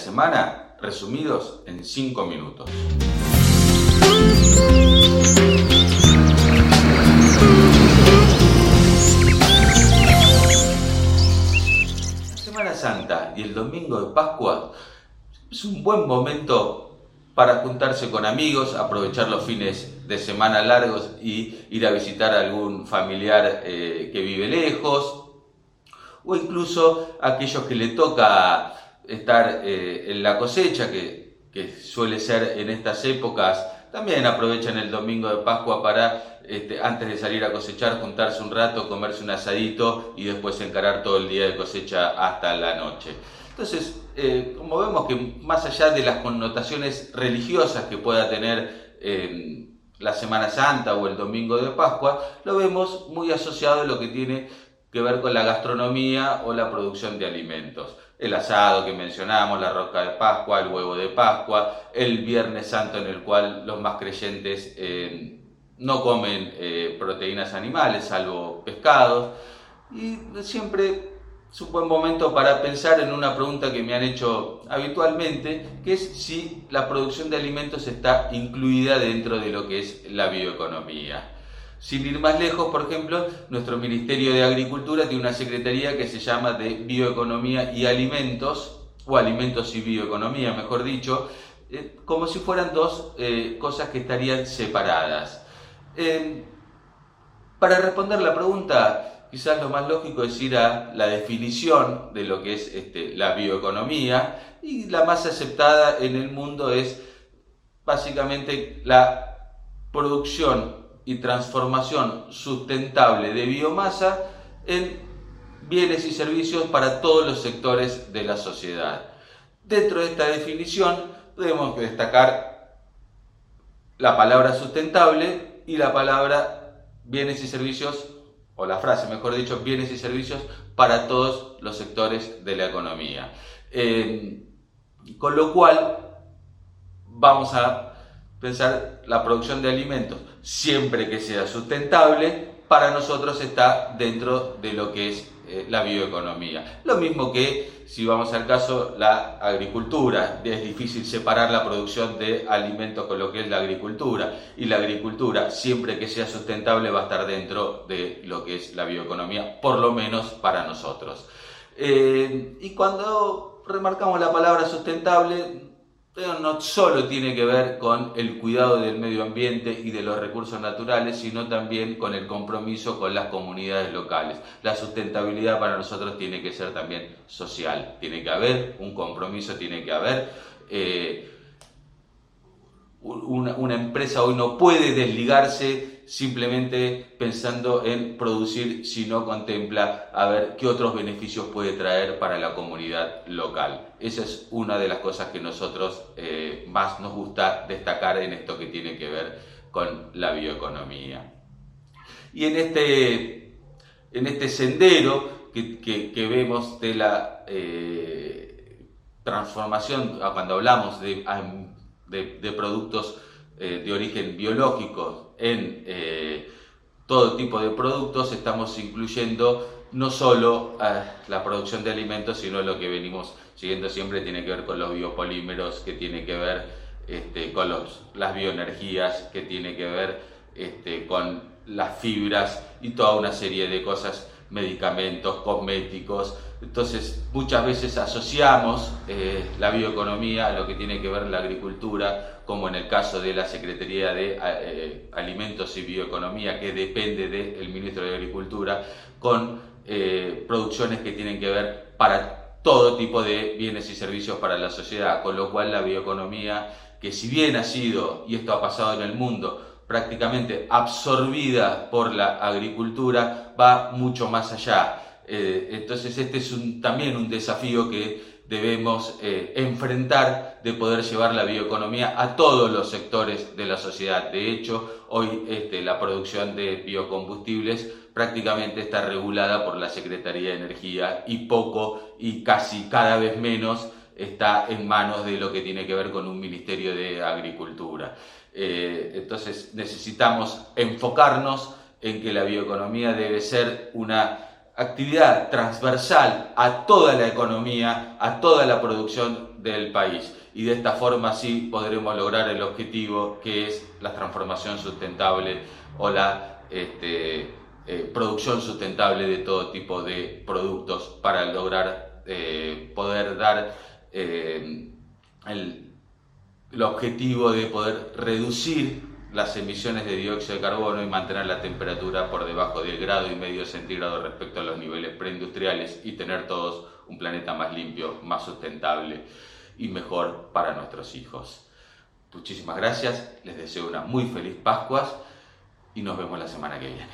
semana resumidos en 5 minutos. La Semana Santa y el domingo de Pascua es un buen momento para juntarse con amigos, aprovechar los fines de semana largos y ir a visitar a algún familiar eh, que vive lejos, o incluso aquellos que le toca estar eh, en la cosecha, que, suele ser en estas épocas, también aprovechan el domingo de Pascua para, este, antes de salir a cosechar, juntarse un rato, comerse un asadito y después encarar todo el día de cosecha hasta la noche. Entonces, eh, como vemos que más allá de las connotaciones religiosas que pueda tener eh, la Semana Santa o el Domingo de Pascua, lo vemos muy asociado a lo que tiene que ver con la gastronomía o la producción de alimentos. El asado que mencionamos, la rosca de Pascua, el huevo de Pascua, el Viernes Santo en el cual los más creyentes eh, no comen eh, proteínas animales, salvo pescados. Y siempre es un buen momento para pensar en una pregunta que me han hecho habitualmente, que es si la producción de alimentos está incluida dentro de lo que es la bioeconomía. Sin ir más lejos, por ejemplo, nuestro Ministerio de Agricultura tiene una secretaría que se llama de Bioeconomía y Alimentos, o Alimentos y Bioeconomía, mejor dicho, eh, como si fueran dos eh, cosas que estarían separadas. Eh, para responder la pregunta, quizás lo más lógico es ir a la definición de lo que es este, la bioeconomía y la más aceptada en el mundo es básicamente la producción y transformación sustentable de biomasa en bienes y servicios para todos los sectores de la sociedad. Dentro de esta definición podemos destacar la palabra sustentable y la palabra bienes y servicios, o la frase mejor dicho, bienes y servicios para todos los sectores de la economía. Eh, con lo cual vamos a pensar la producción de alimentos, siempre que sea sustentable, para nosotros está dentro de lo que es eh, la bioeconomía. Lo mismo que, si vamos al caso, la agricultura. Es difícil separar la producción de alimentos con lo que es la agricultura. Y la agricultura, siempre que sea sustentable, va a estar dentro de lo que es la bioeconomía, por lo menos para nosotros. Eh, y cuando remarcamos la palabra sustentable, pero no solo tiene que ver con el cuidado del medio ambiente y de los recursos naturales, sino también con el compromiso con las comunidades locales. La sustentabilidad para nosotros tiene que ser también social, tiene que haber un compromiso, tiene que haber... Eh, una, una, empresa hoy no puede desligarse simplemente pensando en producir si no contempla a ver qué otros beneficios puede traer para la comunidad local. Esa es una de las cosas que nosotros eh, más nos gusta destacar en esto que tiene que ver con la bioeconomía. Y en este, en este sendero que, vemos de la eh, transformación, cuando hablamos de de, productos eh, de origen biológico en eh, todo tipo de productos, estamos incluyendo no solo eh, la producción de alimentos, sino lo que venimos siguiendo siempre tiene que ver con los biopolímeros, que tiene que ver este, con las bioenergías, que tiene que ver este, con las fibras y toda una serie de cosas medicamentos, cosméticos. Entonces, muchas veces asociamos eh, la bioeconomía a lo que tiene que ver la agricultura, como en el caso de la Secretaría de eh, Alimentos y Bioeconomía, que depende del Ministro de Agricultura, con eh, producciones que tienen que ver para todo tipo de bienes y servicios para la sociedad, con lo cual la bioeconomía, que si bien ha sido, y esto ha pasado en el mundo, prácticamente absorbida por la agricultura, va mucho más allá. Eh, entonces este es también un desafío que debemos eh, enfrentar de poder llevar la bioeconomía a todos los sectores de la sociedad. De hecho, hoy este, la producción de biocombustibles prácticamente está regulada por la Secretaría de Energía y poco y casi cada vez menos está en manos de lo que tiene que ver con un Ministerio de Agricultura. Eh, entonces necesitamos enfocarnos en que la bioeconomía debe ser una actividad transversal a toda la economía, a toda la producción del país. Y de esta forma sí podremos lograr el objetivo que es la transformación sustentable o la este, eh, producción sustentable de todo tipo de productos para lograr eh, poder dar eh, el, el objetivo de poder reducir las emisiones de dióxido de carbono y mantener la temperatura por debajo del grado y medio centígrado respecto a los niveles preindustriales y tener todos un planeta más limpio, más sustentable y mejor para nuestros hijos. Muchísimas gracias, les deseo una muy feliz Pascuas y nos vemos la semana que viene.